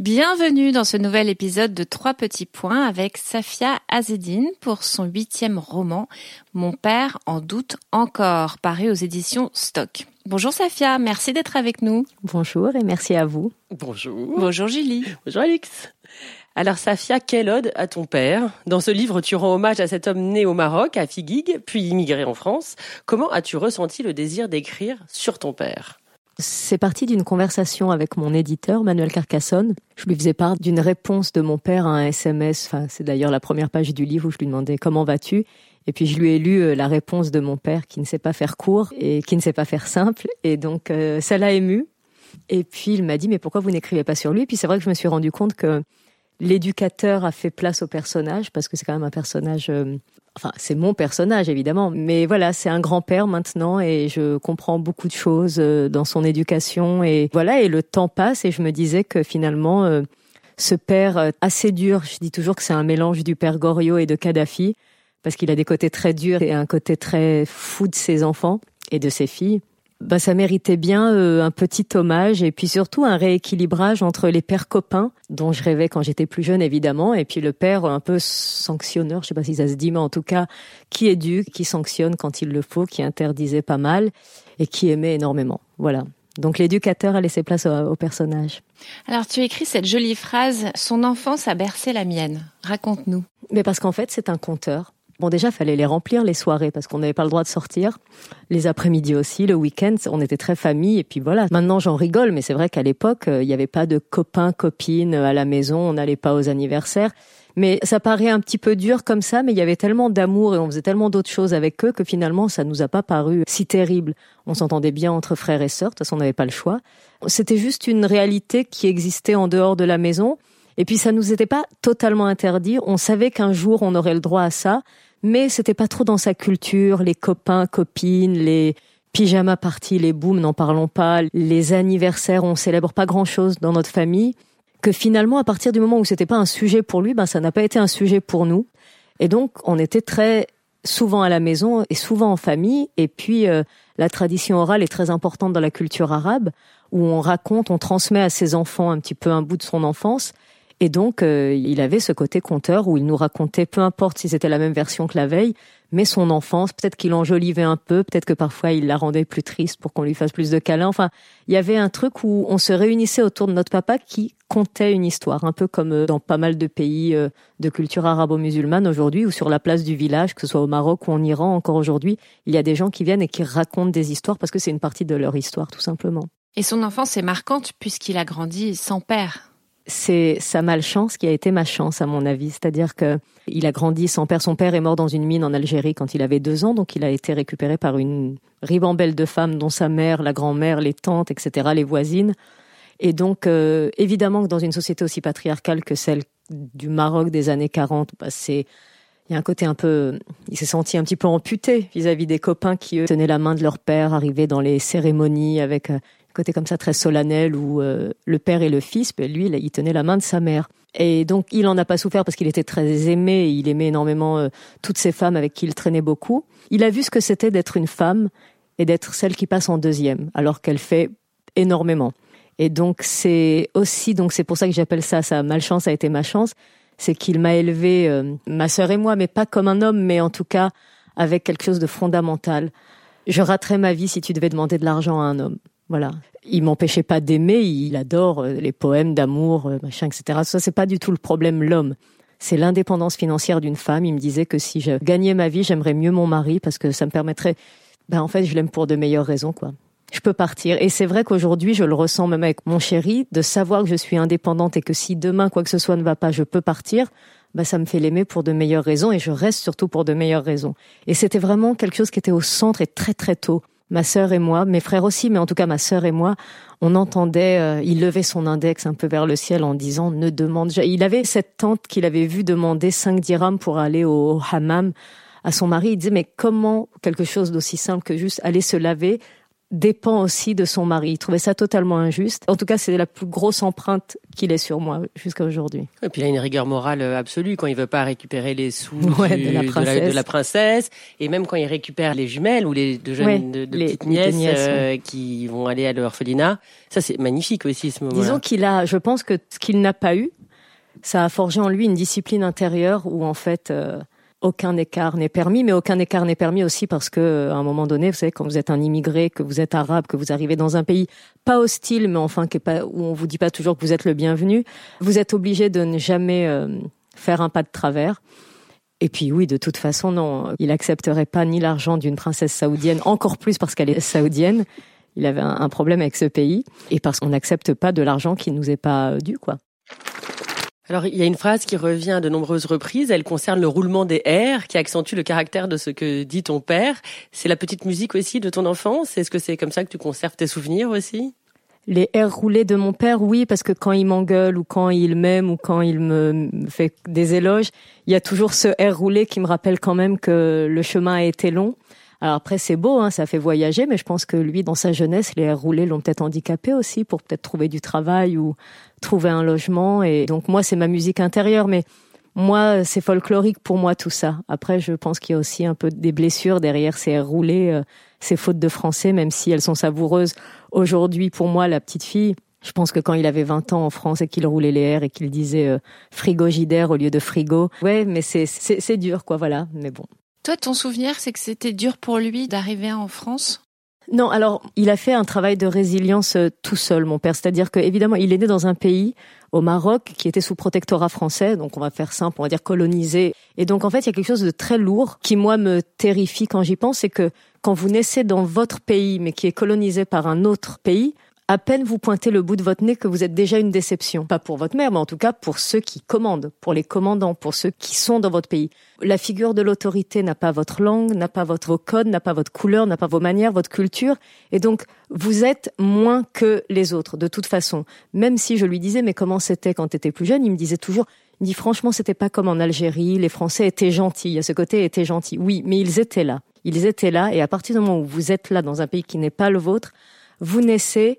Bienvenue dans ce nouvel épisode de Trois petits points avec Safia Azedine pour son huitième roman Mon père en doute encore, paru aux éditions Stock. Bonjour Safia, merci d'être avec nous. Bonjour et merci à vous. Bonjour. Bonjour Julie. Bonjour Alix. Alors Safia, quelle ode à ton père? Dans ce livre, tu rends hommage à cet homme né au Maroc, à Figuig, puis immigré en France. Comment as-tu ressenti le désir d'écrire sur ton père? C'est parti d'une conversation avec mon éditeur, Manuel Carcassonne. Je lui faisais part d'une réponse de mon père à un SMS. Enfin, c'est d'ailleurs la première page du livre où je lui demandais comment vas-tu? Et puis je lui ai lu euh, la réponse de mon père qui ne sait pas faire court et qui ne sait pas faire simple. Et donc euh, ça l'a ému. Et puis il m'a dit mais pourquoi vous n'écrivez pas sur lui? Et puis c'est vrai que je me suis rendu compte que l'éducateur a fait place au personnage parce que c'est quand même un personnage. euh, Enfin, c'est mon personnage évidemment, mais voilà, c'est un grand-père maintenant et je comprends beaucoup de choses euh, dans son éducation et voilà. Et le temps passe et je me disais que finalement, euh, ce père euh, assez dur, je dis toujours que c'est un mélange du père Goriot et de Kadhafi parce qu'il a des côtés très durs et un côté très fou de ses enfants et de ses filles. Bah, ça méritait bien euh, un petit hommage et puis surtout un rééquilibrage entre les pères copains dont je rêvais quand j'étais plus jeune évidemment et puis le père un peu sanctionneur, je sais pas si ça se dit mais en tout cas qui éduque, qui sanctionne quand il le faut, qui interdisait pas mal et qui aimait énormément. Voilà. Donc l'éducateur a laissé place au, au personnage. Alors tu écris cette jolie phrase Son enfance a bercé la mienne. Raconte-nous. Mais parce qu'en fait, c'est un conteur. Bon, déjà, fallait les remplir les soirées parce qu'on n'avait pas le droit de sortir. Les après-midi aussi, le week-end, on était très famille. Et puis voilà. Maintenant, j'en rigole, mais c'est vrai qu'à l'époque, euh, il n'y avait pas de copains, copines à la maison. On n'allait pas aux anniversaires. Mais ça paraît un petit peu dur comme ça, mais il y avait tellement d'amour et on faisait tellement d'autres choses avec eux que finalement, ça nous a pas paru si terrible. On s'entendait bien entre frères et sœurs. De toute façon, on n'avait pas le choix. C'était juste une réalité qui existait en dehors de la maison. Et puis ça nous était pas totalement interdit. On savait qu'un jour on aurait le droit à ça, mais c'était pas trop dans sa culture. Les copains, copines, les pyjama parties, les booms, n'en parlons pas. Les anniversaires, on célèbre pas grand chose dans notre famille. Que finalement, à partir du moment où c'était pas un sujet pour lui, ben ça n'a pas été un sujet pour nous. Et donc on était très souvent à la maison et souvent en famille. Et puis euh, la tradition orale est très importante dans la culture arabe, où on raconte, on transmet à ses enfants un petit peu un bout de son enfance. Et donc, euh, il avait ce côté conteur où il nous racontait, peu importe si c'était la même version que la veille, mais son enfance, peut-être qu'il enjolivait un peu, peut-être que parfois il la rendait plus triste pour qu'on lui fasse plus de câlins. Enfin, il y avait un truc où on se réunissait autour de notre papa qui contait une histoire, un peu comme euh, dans pas mal de pays euh, de culture arabo-musulmane aujourd'hui, ou sur la place du village, que ce soit au Maroc ou en Iran, encore aujourd'hui, il y a des gens qui viennent et qui racontent des histoires parce que c'est une partie de leur histoire, tout simplement. Et son enfance est marquante puisqu'il a grandi sans père. C'est sa malchance qui a été ma chance à mon avis. C'est-à-dire que il a grandi sans père. Son père est mort dans une mine en Algérie quand il avait deux ans, donc il a été récupéré par une ribambelle de femmes, dont sa mère, la grand-mère, les tantes, etc., les voisines. Et donc, euh, évidemment que dans une société aussi patriarcale que celle du Maroc des années 40, bah, c'est il y a un côté un peu, il s'est senti un petit peu amputé vis-à-vis des copains qui eux tenaient la main de leur père, arrivaient dans les cérémonies avec euh, côté comme ça très solennel où euh, le père et le fils, ben lui, il tenait la main de sa mère. Et donc, il en a pas souffert parce qu'il était très aimé, il aimait énormément euh, toutes ces femmes avec qui il traînait beaucoup. Il a vu ce que c'était d'être une femme et d'être celle qui passe en deuxième, alors qu'elle fait énormément. Et donc, c'est aussi, donc c'est pour ça que j'appelle ça, sa malchance a été ma chance, c'est qu'il m'a élevé, euh, ma sœur et moi, mais pas comme un homme, mais en tout cas avec quelque chose de fondamental. Je raterais ma vie si tu devais demander de l'argent à un homme. Voilà. Il m'empêchait pas d'aimer, il adore euh, les poèmes d'amour, euh, machin, etc. Ça, c'est pas du tout le problème, l'homme. C'est l'indépendance financière d'une femme. Il me disait que si je gagnais ma vie, j'aimerais mieux mon mari parce que ça me permettrait, ben, en fait, je l'aime pour de meilleures raisons, quoi. Je peux partir. Et c'est vrai qu'aujourd'hui, je le ressens même avec mon chéri, de savoir que je suis indépendante et que si demain quoi que ce soit ne va pas, je peux partir. Bah, ça me fait l'aimer pour de meilleures raisons et je reste surtout pour de meilleures raisons. Et c'était vraiment quelque chose qui était au centre et très très tôt ma sœur et moi, mes frères aussi, mais en tout cas ma sœur et moi, on entendait, euh, il levait son index un peu vers le ciel en disant ne demande jamais. Il avait cette tante qu'il avait vu demander 5 dirhams pour aller au hammam à son mari. Il disait mais comment quelque chose d'aussi simple que juste aller se laver dépend aussi de son mari. Il trouvait ça totalement injuste. En tout cas, c'est la plus grosse empreinte qu'il ait sur moi jusqu'à aujourd'hui. Et puis il a une rigueur morale euh, absolue quand il veut pas récupérer les sous de, la princesse. et même quand il récupère les jumelles ou les deux jeunes de, petites nièces, euh, qui vont aller à l'orphelinat. Ça c'est magnifique aussi ce moment. -là. Disons qu'il a, je pense que ce qu'il n'a pas eu, ça a forgé en lui une discipline intérieure où en fait. Euh, aucun écart n'est permis, mais aucun écart n'est permis aussi parce que, à un moment donné, vous savez, quand vous êtes un immigré, que vous êtes arabe, que vous arrivez dans un pays pas hostile, mais enfin qui pas, où on vous dit pas toujours que vous êtes le bienvenu, vous êtes obligé de ne jamais euh, faire un pas de travers. Et puis oui, de toute façon, non, il accepterait pas ni l'argent d'une princesse saoudienne, encore plus parce qu'elle est saoudienne. Il avait un, problème avec ce pays et parce qu'on n'accepte pas de l'argent qui nous est pas dû, quoi. Alors, il y a une phrase qui revient à de nombreuses reprises. Elle concerne le roulement des airs qui accentue le caractère de ce que dit ton père. C'est la petite musique aussi de ton enfance? Est-ce que c'est comme ça que tu conserves tes souvenirs aussi? Les airs roulés de mon père, oui, parce que quand il m'engueule ou quand il m'aime ou quand il me fait des éloges, il y a toujours ce air roulé qui me rappelle quand même que le chemin a été long. Alors après, c'est beau, hein, ça fait voyager, mais je pense que lui, dans sa jeunesse, les airs roulés l'ont peut-être handicapé aussi pour peut-être trouver du travail ou trouver un logement. Et donc moi, c'est ma musique intérieure, mais moi, c'est folklorique pour moi tout ça. Après, je pense qu'il y a aussi un peu des blessures derrière ces airs roulés, euh, ces fautes de français, même si elles sont savoureuses. Aujourd'hui, pour moi, la petite fille, je pense que quand il avait 20 ans en France et qu'il roulait les airs et qu'il disait euh, frigogidaire au lieu de frigo, ouais, mais c'est c'est dur quoi, voilà. Mais bon. Toi, ton souvenir, c'est que c'était dur pour lui d'arriver en France? Non, alors il a fait un travail de résilience euh, tout seul, mon père. C'est-à-dire que évidemment, il est né dans un pays au Maroc qui était sous protectorat français, donc on va faire simple, on va dire colonisé. Et donc en fait, il y a quelque chose de très lourd qui moi me terrifie quand j'y pense, c'est que quand vous naissez dans votre pays, mais qui est colonisé par un autre pays, à peine vous pointez le bout de votre nez que vous êtes déjà une déception. Pas pour votre mère, mais en tout cas pour ceux qui commandent, pour les commandants, pour ceux qui sont dans votre pays. La figure de l'autorité n'a pas votre langue, n'a pas votre code, n'a pas votre couleur, n'a pas vos manières, votre culture. Et donc, vous êtes moins que les autres, de toute façon. Même si je lui disais, mais comment c'était quand tu étais plus jeune, il me disait toujours, il dit, franchement, c'était pas comme en Algérie, les Français étaient gentils, à ce côté étaient gentils. Oui, mais ils étaient là. Ils étaient là, et à partir du moment où vous êtes là dans un pays qui n'est pas le vôtre, vous naissez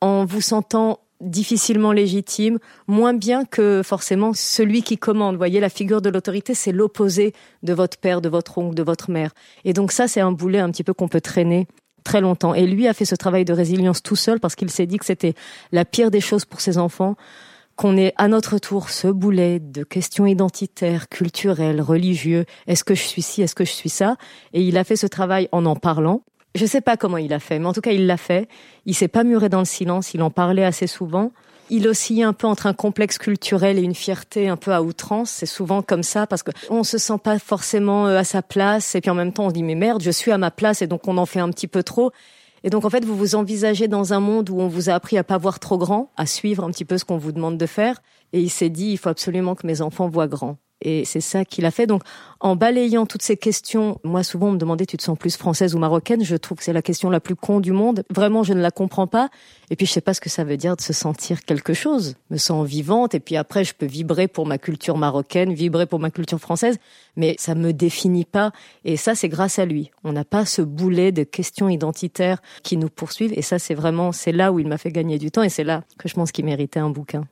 en vous sentant difficilement légitime, moins bien que forcément celui qui commande. Vous voyez, la figure de l'autorité, c'est l'opposé de votre père, de votre oncle, de votre mère. Et donc ça, c'est un boulet un petit peu qu'on peut traîner très longtemps. Et lui a fait ce travail de résilience tout seul parce qu'il s'est dit que c'était la pire des choses pour ses enfants qu'on ait à notre tour ce boulet de questions identitaires, culturelles, religieux. Est-ce que je suis ci, est-ce que je suis ça? Et il a fait ce travail en en parlant, je sais pas comment il a fait, mais en tout cas, il l'a fait. Il s'est pas muré dans le silence, il en parlait assez souvent. Il oscillait un peu entre un complexe culturel et une fierté un peu à outrance. C'est souvent comme ça parce qu'on se sent pas forcément euh, à sa place et puis en même temps on dit mais merde, je suis à ma place et donc on en fait un petit peu trop. Et donc en fait, vous vous envisagez dans un monde où on vous a appris à pas voir trop grand, à suivre un petit peu ce qu'on vous demande de faire. Et il s'est dit, il faut absolument que mes enfants voient grand. Et c'est ça qu'il a fait. Donc, en balayant toutes ces questions, moi souvent on me demandait tu te sens plus française ou marocaine? Je trouve que c'est la question la plus con du monde. Vraiment, je ne la comprends pas. Et puis je sais pas ce que ça veut dire de se sentir quelque chose. me sens vivante. Et puis après, je peux vibrer pour ma culture marocaine, vibrer pour ma culture française, mais ça me définit pas. Et ça, c'est grâce à lui. On n'a pas ce boulet de questions identitaires qui nous poursuivent. Et ça, c'est vraiment, c'est là où il m'a fait gagner du temps. Et c'est là que je pense qu'il méritait un bouquin.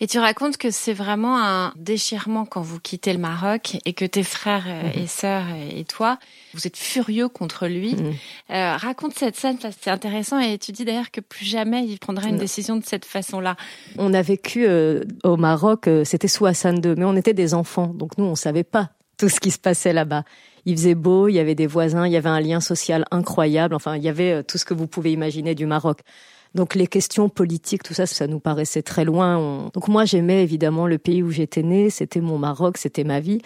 Et tu racontes que c'est vraiment un déchirement quand vous quittez le Maroc et que tes frères euh, mhm. et sœurs et toi, vous êtes furieux contre lui. Mhm. Euh, raconte cette scène, c'est intéressant et tu dis d'ailleurs que plus jamais il prendra une décision de cette façon-là. On a vécu euh, au Maroc, c'était sous Hassan II, mais on était des enfants, donc nous on savait pas tout ce qui se passait là-bas. Il faisait beau, il y avait des voisins, il y avait un lien social incroyable, enfin il y avait tout ce que vous pouvez imaginer du Maroc. Donc les questions politiques, tout ça, ça nous paraissait très loin. Donc moi, j'aimais évidemment le pays où j'étais née, c'était mon Maroc, c'était ma vie.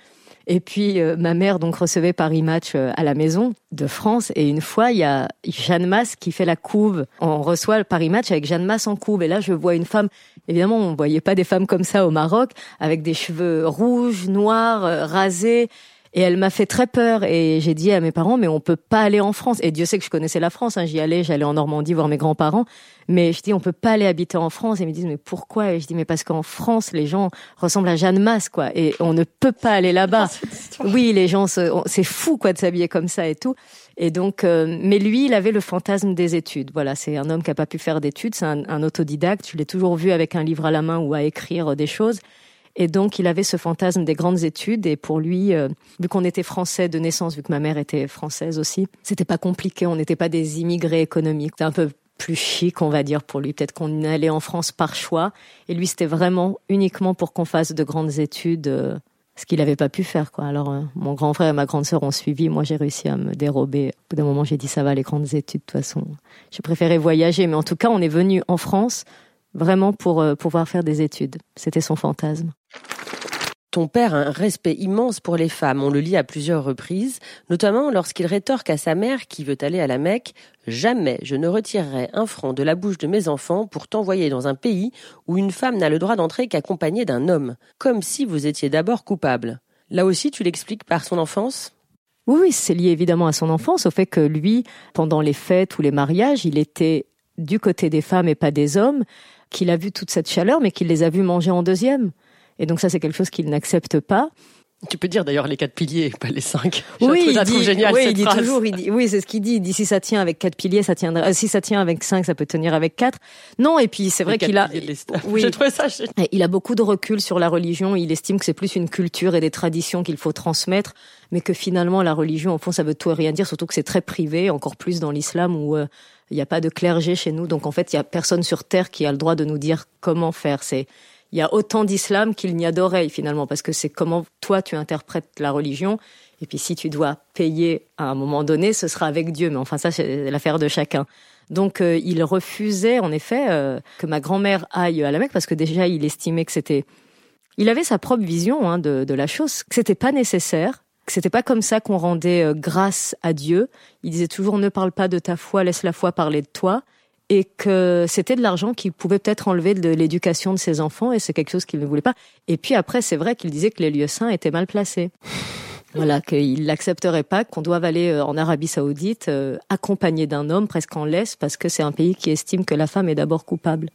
Et puis euh, ma mère donc recevait Paris Match euh, à la maison de France et une fois il y a Jeanne Masse qui fait la couve. On reçoit le Paris Match avec Jeanne Masse en couve et là je vois une femme. Évidemment on voyait pas des femmes comme ça au Maroc avec des cheveux rouges, noirs, euh, rasés Et elle m'a fait très peur et j'ai dit à mes parents mais on peut pas aller en France. Et Dieu sait que je connaissais la France, hein. j'y allais, j'allais en Normandie voir mes grands-parents, mais je dis on peut pas aller habiter en France. Et ils me disent mais pourquoi? Et je dis mais parce qu'en France les gens ressemblent à Jeanne Masse quoi et on ne peut pas aller là-bas. Oui, les gens c'est fou quoi de s'habiller comme ça et tout. Et donc, euh, mais lui, il avait le fantasme des études. Voilà, c'est un homme qui a pas pu faire d'études, c'est un, un, autodidacte. Je l'ai toujours vu avec un livre à la main ou à écrire des choses. Et donc, il avait ce fantasme des grandes études. Et pour lui, euh, vu qu'on était français de naissance, vu que ma mère était française aussi, c'était pas compliqué. On n'était pas des immigrés économiques. C'était un peu plus chic, on va dire, pour lui. Peut-être qu'on allait en France par choix. Et lui, c'était vraiment uniquement pour qu'on fasse de grandes études, euh, ce qu'il n'avait pas pu faire, quoi. Alors, euh, mon grand frère et ma grande sœur ont suivi. Moi, j'ai réussi à me dérober. Au bout d'un moment, j'ai dit, ça va, les grandes études, de toute façon. J'ai préféré voyager. Mais en tout cas, on est venu en France vraiment pour pouvoir faire des études. C'était son fantasme. Ton père a un respect immense pour les femmes, on le lit à plusieurs reprises, notamment lorsqu'il rétorque à sa mère qui veut aller à la Mecque Jamais je ne retirerai un franc de la bouche de mes enfants pour t'envoyer dans un pays où une femme n'a le droit d'entrer qu'accompagnée d'un homme, comme si vous étiez d'abord coupable. Là aussi, tu l'expliques par son enfance? Oui, c'est lié évidemment à son enfance, au fait que lui, pendant les fêtes ou les mariages, il était du côté des femmes et pas des hommes qu'il a vu toute cette chaleur, mais qu'il les a vus manger en deuxième. Et donc ça, c'est quelque chose qu'il n'accepte pas. Tu peux dire d'ailleurs les quatre piliers, pas les cinq. oui, il dit, génial, oui, il dit toujours, il dit, oui, c'est ce qu'il dit. Il dit si ça tient avec quatre piliers, ça tiendra. Si ça tient avec cinq, ça peut tenir avec quatre. Non, et puis c'est vrai qu'il a. Oui, ça. Il a beaucoup de recul sur la religion. Il estime que c'est plus une culture et des traditions qu'il faut transmettre, mais que finalement la religion, au fond, ça veut tout et rien dire. Surtout que c'est très privé, encore plus dans l'islam où euh, il n'y a pas de clergé chez nous. Donc en fait, il y a personne sur terre qui a le droit de nous dire comment faire. C'est il y a autant d'islam qu'il n'y a d'oreilles finalement, parce que c'est comment toi tu interprètes la religion. Et puis si tu dois payer à un moment donné, ce sera avec Dieu. Mais enfin ça c'est l'affaire de chacun. Donc euh, il refusait en effet euh, que ma grand-mère aille à la Mecque parce que déjà il estimait que c'était, il avait sa propre vision hein, de, de la chose, que c'était pas nécessaire, que c'était pas comme ça qu'on rendait euh, grâce à Dieu. Il disait toujours ne parle pas de ta foi, laisse la foi parler de toi et que c'était de l'argent qu'il pouvait peut-être enlever de l'éducation de ses enfants et c'est quelque chose qu'il ne voulait pas. Et puis après, c'est vrai qu'il disait que les lieux saints étaient mal placés. Voilà, qu'il n'accepterait pas qu'on doive aller euh, en Arabie Saoudite euh, accompagné d'un homme presque en laisse parce que c'est un pays qui estime que la femme est d'abord coupable.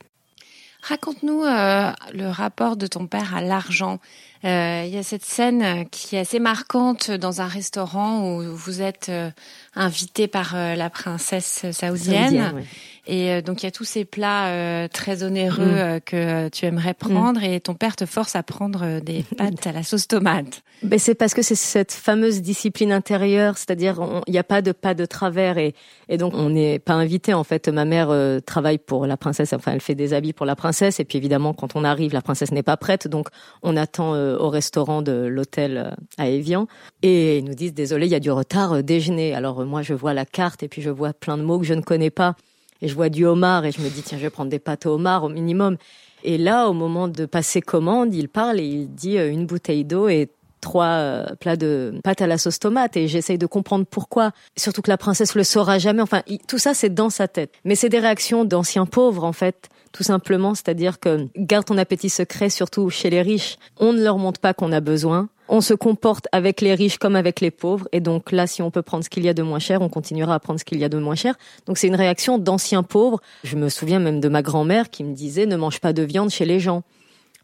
Raconte-nous euh, le rapport de ton père à l'argent. Euh, il y a cette scène qui est assez marquante dans un restaurant où vous êtes euh, invité par euh, la princesse saoudienne. Et euh, donc il y a tous ces plats euh, très onéreux mm. euh, que tu aimerais prendre et ton père te force à prendre des pâtes à la sauce tomate. Ben c'est parce que c'est cette fameuse discipline intérieure, c'est-à-dire il n'y a pas de pas de travers et, et donc on n'est pas invité en fait. Ma mère travaille pour la princesse, enfin elle fait des habits pour la princesse et puis évidemment quand on arrive la princesse n'est pas prête donc on attend au restaurant de l'hôtel à Evian et ils nous disent désolé il y a du retard déjeuner. Alors moi je vois la carte et puis je vois plein de mots que je ne connais pas et je vois du homard et je me dis tiens je vais prendre des pâtes au homard au minimum. Et là au moment de passer commande, il parle et il dit euh, une bouteille d'eau et trois euh, plats de pâtes à la sauce tomate et j'essaye de comprendre pourquoi. Surtout que la princesse le saura jamais. Enfin, tout ça, c'est dans sa tête. Mais c'est des réactions d'anciens pauvres, en fait. Tout simplement, c'est-à-dire que garde ton appétit secret, surtout chez les riches. On ne leur montre pas qu'on a besoin on se comporte avec les riches comme avec les pauvres. Et donc là, si on peut prendre ce qu'il y a de moins cher, on continuera à prendre ce qu'il y a de moins cher. Donc c'est une réaction d'anciens pauvres. Je me souviens même de ma grand-mère qui me disait ne mange pas de viande chez les gens.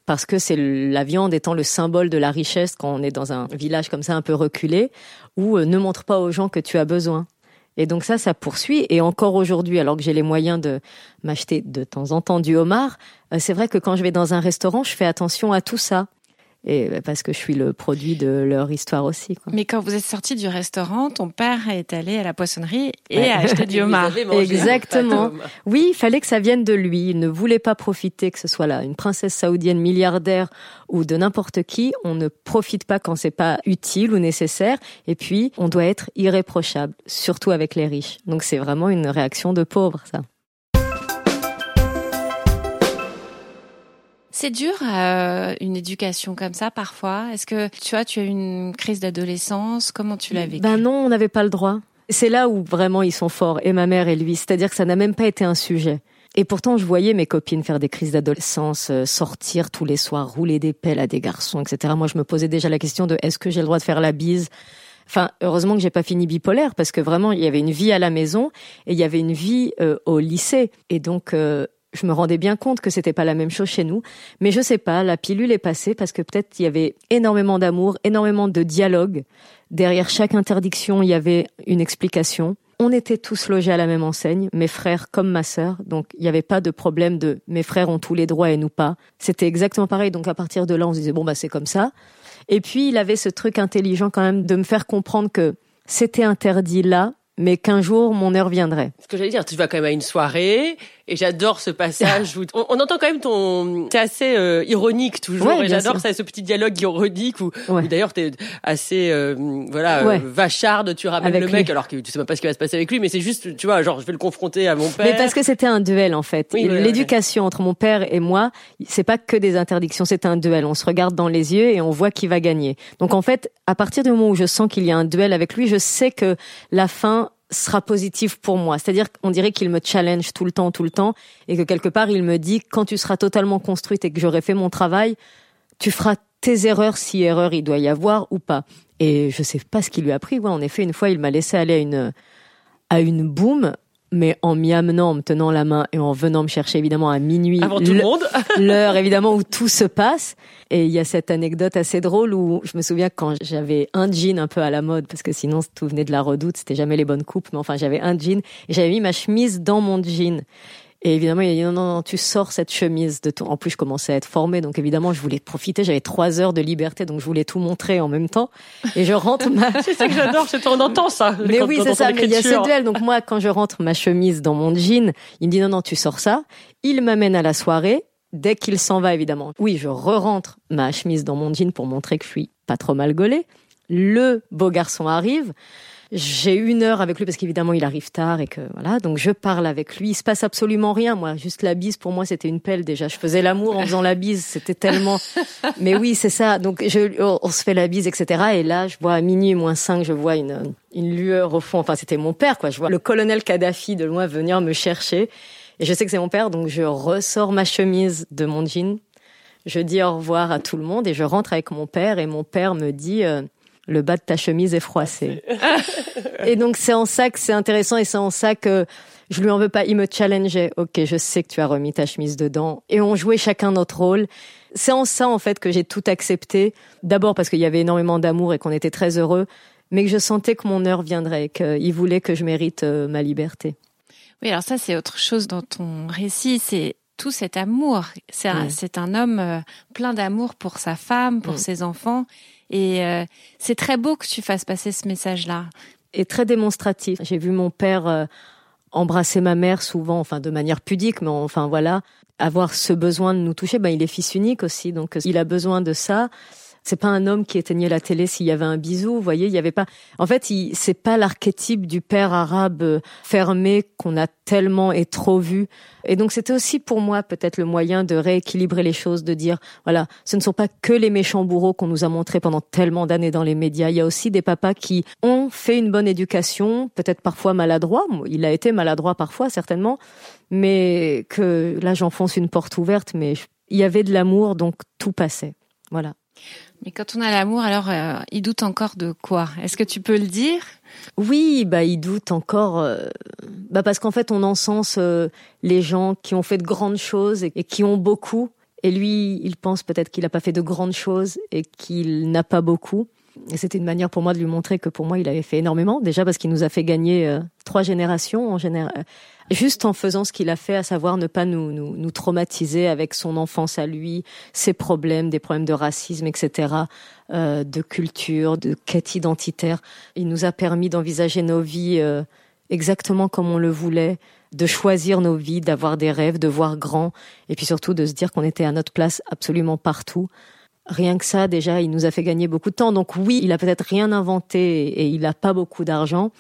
Parce que c'est la viande étant le symbole de la richesse quand on est dans un village comme ça un peu reculé, ou euh, ne montre pas aux gens que tu as besoin. Et donc ça, ça poursuit. Et encore aujourd'hui, alors que j'ai les moyens de m'acheter de temps en temps du homard, euh, c'est vrai que quand je vais dans un restaurant, je fais attention à tout ça et parce que je suis le produit de leur histoire aussi. Quoi. Mais quand vous êtes sorti du restaurant, ton père est allé à la poissonnerie et a acheté du homard. Exactement. Oui, il fallait que ça vienne de lui. Il ne voulait pas profiter que ce soit là une princesse saoudienne milliardaire ou de n'importe qui. On ne profite pas quand c'est pas utile ou nécessaire. Et puis, on doit être irréprochable, surtout avec les riches. Donc c'est vraiment une réaction de pauvre, ça. C'est dur euh, une éducation comme ça parfois. Est-ce que tu vois, tu as eu une crise d'adolescence? Comment tu l'as vécu? Ben non, on n'avait pas le droit. C'est là où vraiment ils sont forts, et ma mère et lui. C'est-à-dire que ça n'a même pas été un sujet. Et pourtant, je voyais mes copines faire des crises d'adolescence, euh, sortir tous les soirs, rouler des pelles à des garçons, etc. Moi, je me posais déjà la question de est-ce que j'ai le droit de faire la bise? Enfin, heureusement que j'ai pas fini bipolaire parce que vraiment, il y avait une vie à la maison et il y avait une vie euh, au lycée. Et donc, euh, je me rendais bien compte que c'était pas la même chose chez nous. Mais je sais pas, la pilule est passée parce que peut-être il y avait énormément d'amour, énormément de dialogue. Derrière chaque interdiction, il y avait une explication. On était tous logés à la même enseigne, mes frères comme ma sœur, donc il n'y avait pas de problème de mes frères ont tous les droits et nous pas. C'était exactement pareil, donc à partir de là, on se disait bon bah c'est comme ça. Et puis il avait ce truc intelligent quand même de me faire comprendre que c'était interdit là, mais qu'un jour mon heure viendrait. Ce que j'allais dire, tu vas quand même à une soirée, et j'adore ce passage où on, on, entend quand même ton, t'es assez euh, ironique toujours, Ouais, et j'adore ça, ce petit dialogue ironique où, Ouais. où d'ailleurs t'es assez, euh, voilà, Ouais. euh, vacharde, tu ramènes Avec le mec lui. alors que tu sais même pas ce qui va se passer avec lui, mais c'est juste, tu vois, genre je vais le confronter à mon père. Mais parce que c'était un duel en fait. Oui, L'éducation entre mon père et moi, c'est pas que des interdictions, c'est un duel. On se regarde dans les yeux et on voit qui va gagner. Donc en fait, à partir du moment où je sens qu'il y a un duel avec lui, je sais que la fin sera positive pour moi. C'est-à-dire qu'on dirait qu'il me challenge tout le temps, tout le temps, et que quelque part il me dit quand tu seras totalement construite et que j'aurai fait mon travail, tu feras tes erreurs si erreur il doit y avoir ou pas. Et je sais pas ce qu'il lui a pris. Ouais, en effet, une fois, il m'a laissé aller à une à une boum, mais en m'y amenant, en me tenant la main et en venant me chercher évidemment à minuit. avant tout le monde. l'heure évidemment où tout se passe. Et il y a cette anecdote assez drôle où je me souviens quand j'avais un jean un peu à la mode, parce que sinon tout venait de la redoute, c'était jamais les bonnes coupes, mais enfin j'avais un jean et j'avais mis ma chemise dans mon jean. Et évidemment, il a dit non, non, non, tu sors cette chemise de ton. En plus, je commençais à être formée, donc évidemment, je voulais profiter. J'avais trois heures de liberté, donc je voulais tout montrer en même temps. Et je rentre ma, c'est ça que j'adore, c'est on entend ça. mais quand- oui, c'est ça. Mais il y a ce duel. Donc moi, quand je rentre ma chemise dans mon jean, il me dit non, non, tu sors ça. Il m'amène à la soirée. Dès qu'il s'en va, évidemment. Oui, je re-rentre ma chemise dans mon jean pour montrer que je suis pas trop mal gaulée. Le beau garçon arrive. J'ai une heure avec lui parce qu'évidemment il arrive tard et que voilà donc je parle avec lui. Il se passe absolument rien moi. Juste la bise pour moi c'était une pelle déjà. Je faisais l'amour en faisant la bise. C'était tellement. Mais oui c'est ça. Donc je on, on se fait la bise etc. Et là je vois à minuit moins 5 je vois une une lueur au fond. Enfin c'était mon père quoi. Je vois le colonel Kadhafi de loin venir me chercher et je sais que c'est mon père donc je ressors ma chemise de mon jean. Je dis au revoir à tout le monde et je rentre avec mon père et mon père me dit euh, le bas de ta chemise est froissé. et donc c'est en ça que c'est intéressant et c'est en ça que je lui en veux pas. Il me challengeait. Ok, je sais que tu as remis ta chemise dedans. Et on jouait chacun notre rôle. C'est en ça en fait que j'ai tout accepté. D'abord parce qu'il y avait énormément d'amour et qu'on était très heureux, mais que je sentais que mon heure viendrait, qu'il voulait que je mérite euh, ma liberté. Oui, alors ça, c'est autre chose dans ton récit, c'est tout cet amour. C'est un, Mm. homme euh, plein d'amour pour sa femme, pour ses enfants. Et euh, c'est très beau que tu fasses passer ce message-là. et très démonstratif. J'ai vu mon père euh, embrasser ma mère souvent, enfin de manière pudique, mais enfin voilà, avoir ce besoin de nous toucher. Ben il est fils unique aussi, donc euh, il a besoin de ça. C'est pas un homme qui éteignait la télé s'il y avait un bisou, vous voyez, il y avait pas. En fait, c'est pas l'archétype du père arabe euh, fermé qu'on a tellement et trop vu. Et donc c'était aussi pour moi peut-être le moyen de rééquilibrer les choses, de dire voilà, ce ne sont pas que les méchants bourreaux qu'on nous a montrés pendant tellement d'années dans les médias. Il y a aussi des papas qui ont fait une bonne éducation, peut-être parfois maladroit. Il a été maladroit parfois certainement, mais que là j'enfonce une porte ouverte. Mais il y avait de l'amour, donc tout passait. Voilà. Mais quand on a l'amour, alors euh, il doute encore de quoi? Est-ce que tu peux le dire? Oui, bah il doute encore, euh, bah parce qu'en fait on encense euh, les gens qui ont fait de grandes choses et, et qui ont beaucoup, et lui il pense peut-être qu'il n'a pas fait de grandes choses et qu'il n'a pas beaucoup. Et c'était une manière pour moi de lui montrer que pour moi il avait fait énormément, déjà parce qu'il nous a fait gagner euh, trois générations en général, juste en faisant ce qu'il a fait, à savoir ne pas nous, nous nous traumatiser avec son enfance à lui, ses problèmes, des problèmes de racisme, etc euh, de culture, de quête identitaire. Il nous a permis d'envisager nos vies euh, exactement comme on le voulait, de choisir nos vies, d'avoir des rêves, de voir grand, et puis surtout de se dire qu'on était à notre place absolument partout. Rien que ça, déjà, il nous a fait gagner beaucoup de temps. Donc oui, il a peut-être rien inventé et il n'a pas beaucoup d'argent,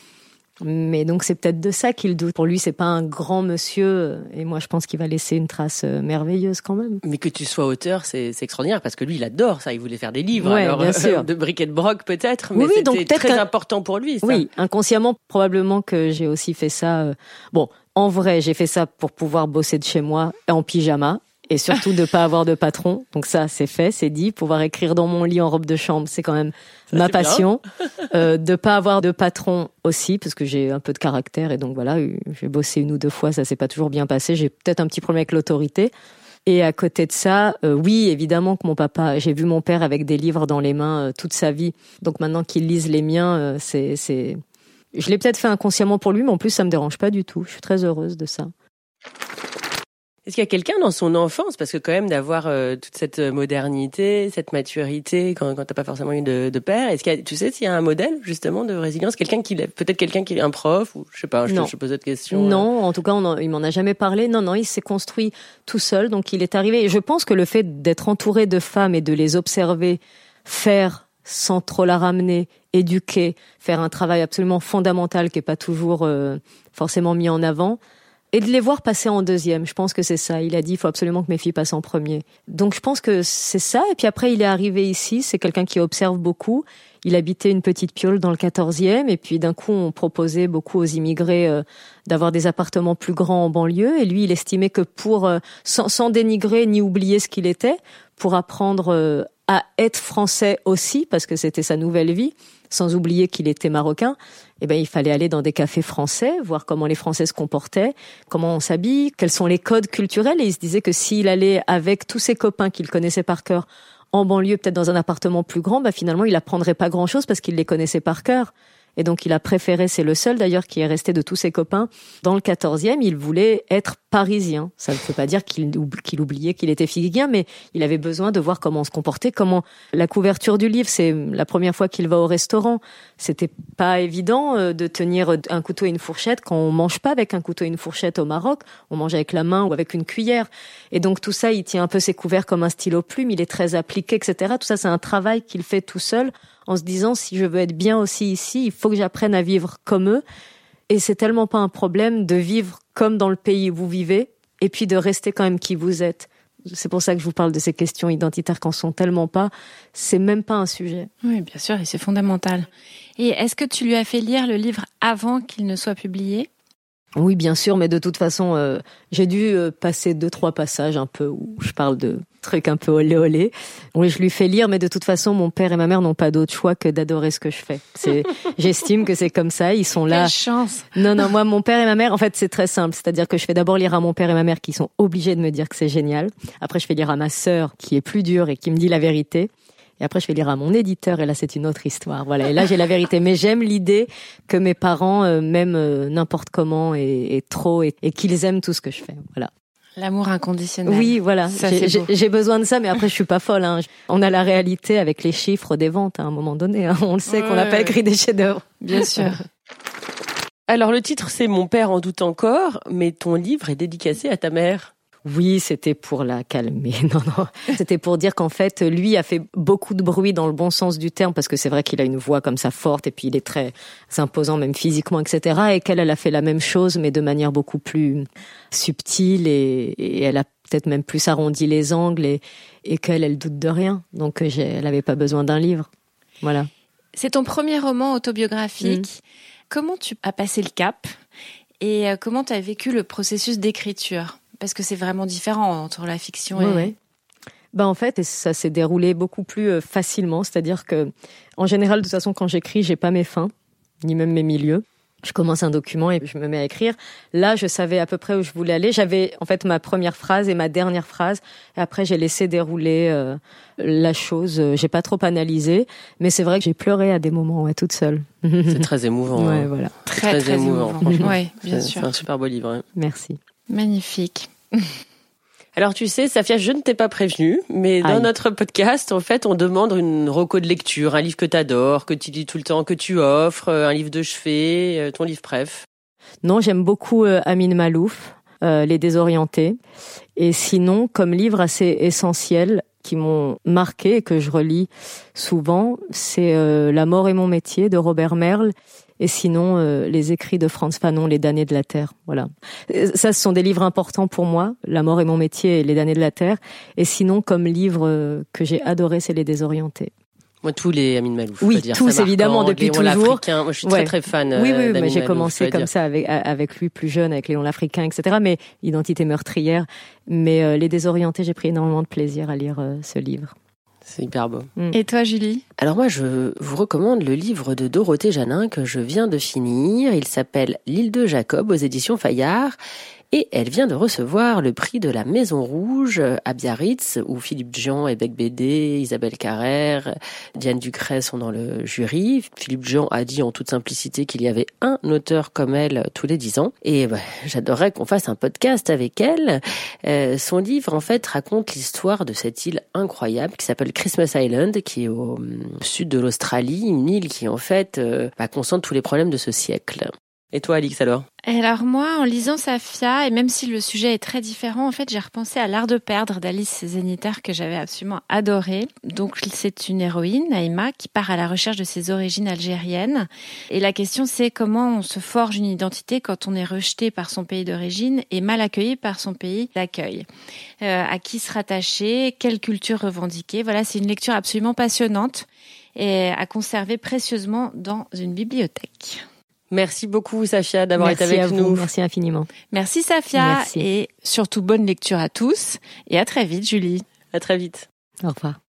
Mais donc c'est peut-être de ça qu'il doute. Pour lui, c'est pas un grand monsieur, et moi je pense qu'il va laisser une trace euh, merveilleuse quand même. Mais que tu sois auteur, c'est extraordinaire parce que lui, il adore ça. Il voulait faire des livres, Ouais, alors, bien sûr. de briquet de broc peut-être, mais Oui, c'était très important pour lui. Ça. Oui, inconsciemment, probablement que j'ai aussi fait ça. euh, Bon, en vrai, j'ai fait ça pour pouvoir bosser de chez moi en pyjama. Et surtout de pas avoir de patron. Donc ça, c'est fait, c'est dit. Pouvoir écrire dans mon lit en robe de chambre, c'est quand même Ça, ma passion. euh, de pas avoir de patron aussi, parce que j'ai un peu de caractère. Et donc voilà, j'ai bossé une ou deux fois, ça s'est pas toujours bien passé. J'ai peut-être un petit problème avec l'autorité. Et à côté de ça, euh, oui, évidemment que mon papa, j'ai vu mon père avec des livres dans les mains euh, toute sa vie. Donc maintenant qu'il lise les miens, euh, c'est, c'est, je l'ai peut-être fait inconsciemment pour lui, mais en plus ça me dérange pas du tout. Je suis très heureuse de ça. Est-ce qu'il y a quelqu'un dans son enfance, parce que quand même d'avoir euh, toute cette modernité, cette maturité, quand, quand t'as pas forcément eu de, de père, est-ce qu'il y a, tu sais s'il y a un modèle justement de résilience, quelqu'un qui, l'a- peut-être quelqu'un qui est un prof ou je sais pas, je, te, je pose cette question. euh. Non, en tout cas, on en- il m'en a jamais parlé. Non, non, il s'est construit tout seul, donc il est arrivé. Et je pense que le fait d'être entouré de femmes et de les observer faire sans trop la ramener, éduquer, faire un travail absolument fondamental qui est pas toujours euh, forcément mis en avant, et de les voir passer en deuxième. Je pense que c'est ça. Il a dit, il faut absolument que mes filles passent en premier. Donc je pense que c'est ça. Et puis après, il est arrivé ici. C'est quelqu'un qui observe beaucoup. Il habitait une petite piole dans le 14e. Et puis d'un coup, on proposait beaucoup aux immigrés euh, d'avoir des appartements plus grands en banlieue. Et lui, il estimait que pour, euh, sans, sans dénigrer ni oublier ce qu'il était, pour apprendre euh, à être français aussi, parce que c'était sa nouvelle vie, sans oublier qu'il était marocain, eh ben, il fallait aller dans des cafés français, voir comment les Français se comportaient, comment on s'habille, quels sont les codes culturels. Et il se disait que s'il allait avec tous ses copains qu'il connaissait par cœur en banlieue, peut-être dans un appartement plus grand, bah finalement, il apprendrait pas grand-chose parce qu'il les connaissait par cœur. Et donc, il a préféré, c'est le seul d'ailleurs qui est resté de tous ses copains, dans le 14e, il voulait être parisien. Ça ne veut pas dire qu'il oub- qu'il oubliait qu'il était figuien, mais il avait besoin de voir comment on se comportait, comment la couverture du livre, c'est la première fois qu'il va au restaurant. C'était pas évident euh, de tenir un couteau et une fourchette quand on mange pas avec un couteau et une fourchette au Maroc. On mange avec la main ou avec une cuillère. Et donc tout ça, il tient un peu ses couverts comme un stylo plume. Il est très appliqué, etc. Tout ça, c'est un travail qu'il fait tout seul en se disant si je veux être bien aussi ici, il faut que j'apprenne à vivre comme eux. Et c'est tellement pas un problème de vivre comme dans le pays où vous vivez et puis de rester quand même qui vous êtes. C'est pour ça que je vous parle de ces questions identitaires qu'en sont tellement pas. C'est même pas un sujet. Oui, bien sûr, et c'est fondamental. Et est-ce que tu lui as fait lire le livre avant qu'il ne soit publié? Oui, bien sûr, mais de toute façon, euh, j'ai dû euh, passer deux, trois passages un peu où je parle de trucs un peu olé olé. Oui, je lui fais lire, mais de toute façon, mon père et ma mère n'ont pas d'autre choix que d'adorer ce que je fais. C'est, j'estime que c'est comme ça. Ils sont là. Quelle chance Non, non, moi, mon père et ma mère, en fait, c'est très simple. C'est-à-dire que je fais d'abord lire à mon père et ma mère qui sont obligés de me dire que c'est génial. Après, je fais lire à ma sœur qui est plus dure et qui me dit la vérité. Et après, je vais lire à mon éditeur, et là, c'est une autre histoire. Voilà. Et là, j'ai la vérité. Mais j'aime l'idée que mes parents euh, m'aiment euh, n'importe comment et, et trop, et, et qu'ils aiment tout ce que je fais. Voilà. L'amour inconditionnel. Oui, voilà. J'ai- besoin de ça, mais après, je suis pas folle. Hein. On a la réalité avec les chiffres des ventes à un moment donné. hein. On le sait qu'on n'a pas écrit des chefs-d'œuvre. Bien sûr. Alors le titre c'est Mon père en doute encore, mais ton livre est dédicacé à ta mère. Oui, c'était pour la calmer. Non, non. C'était pour dire qu'en fait, lui a fait beaucoup de bruit dans le bon sens du terme, parce que c'est vrai qu'il a une voix comme ça forte, et puis il est très imposant, même physiquement, etc. Et qu'elle, elle a fait la même chose, mais de manière beaucoup plus subtile, et, et elle a peut-être même plus arrondi les angles, et, et qu'elle, elle doute de rien. Donc, elle n'avait pas besoin d'un livre. Voilà. C'est ton premier roman autobiographique. Comment tu as passé le cap et euh, comment tu as vécu le processus d'écriture? Parce que c'est vraiment différent entre la fiction et... ouais. Ben en fait, et ça s'est déroulé beaucoup plus euh, facilement. C'est-à-dire que, en général, de toute façon, quand j'écris, j'ai pas mes fins, ni même mes milieux. Je commence un document et je me mets à écrire. Là, je savais à peu près où je voulais aller. J'avais en fait ma première phrase et ma dernière phrase. Et après, j'ai laissé dérouler euh, la chose. Euh, J'ai pas trop analysé, mais c'est vrai que j'ai pleuré à des moments, ouais, toute seule. C'est très émouvant. ouais, hein. voilà. Très, Très très, émouvant, émouvant. franchement. Oui, bien C'est- sûr. C'est un super beau livre. hein. Merci. Magnifique. Alors tu sais, Safia, je ne t'ai pas prévenu, mais dans notre podcast, en fait, on demande une reco de lecture, un livre que t'adores, que tu lis tout le temps, que tu offres, euh, un livre de chevet, euh, ton livre préf. Non, j'aime beaucoup euh, Amin Malouf, euh, Les Désorientés. Et sinon, comme livre assez essentiel, qui m'ont marqué et que je relis souvent, c'est euh, La mort et mon métier de Robert Merle et sinon euh, les écrits de Franz Fanon, Les damnés de la terre. Voilà. Ça, ce sont des livres importants pour moi, La mort et mon métier et Les damnés de la terre. Et sinon, comme livre euh, que j'ai adoré, c'est Les désorientés. Moi, tous les Amin Malouf. Oui, dire. tous évidemment depuis toujours. Moi, je suis très très fan. Oui, oui, mais j'ai commencé comme ça avec avec lui plus jeune, avec Léon l'Africain, etc. Mais Identité meurtrière. Mais les désorientés, j'ai pris énormément de plaisir à lire ce livre. C'est hyper beau. Mm. Et toi, Julie? Alors moi, je vous recommande le livre de Dorothée Janin que je viens de finir. Il s'appelle L'île de Jacob aux éditions Fayard et elle vient de recevoir le prix de la Maison Rouge à Biarritz, où Philippe Jean et Bec Bédé, Isabelle Carrère, Diane Ducret sont dans le jury. Philippe Jean a dit en toute simplicité qu'il y avait un auteur comme elle tous les dix ans. Et bah, j'adorerais qu'on fasse un podcast avec elle. Euh, son livre, en fait, raconte l'histoire de cette île incroyable qui s'appelle Christmas Island, qui est au sud de l'Australie, une île qui, en fait, euh, bah, tous les problèmes de ce siècle. Et toi, Alix, alors? Alors moi, en lisant Safia, et même si le sujet est très différent, en fait, j'ai repensé à L'Art de perdre d'Alice Zénitaire que j'avais absolument adoré. Donc, c'est une héroïne, Naïma, qui part à la recherche de ses origines algériennes. Et la question, c'est comment on se forge une identité quand on est rejeté par son pays d'origine et mal accueilli par son pays d'accueil. Euh, à qui se rattacher Quelle culture revendiquer Voilà, c'est une lecture absolument passionnante et à conserver précieusement dans une bibliothèque. Merci beaucoup, Safia, d'avoir été avec nous. Merci infiniment. Merci, Safia. Et surtout, bonne lecture à tous. Et à très vite, Julie. À très vite. Au revoir.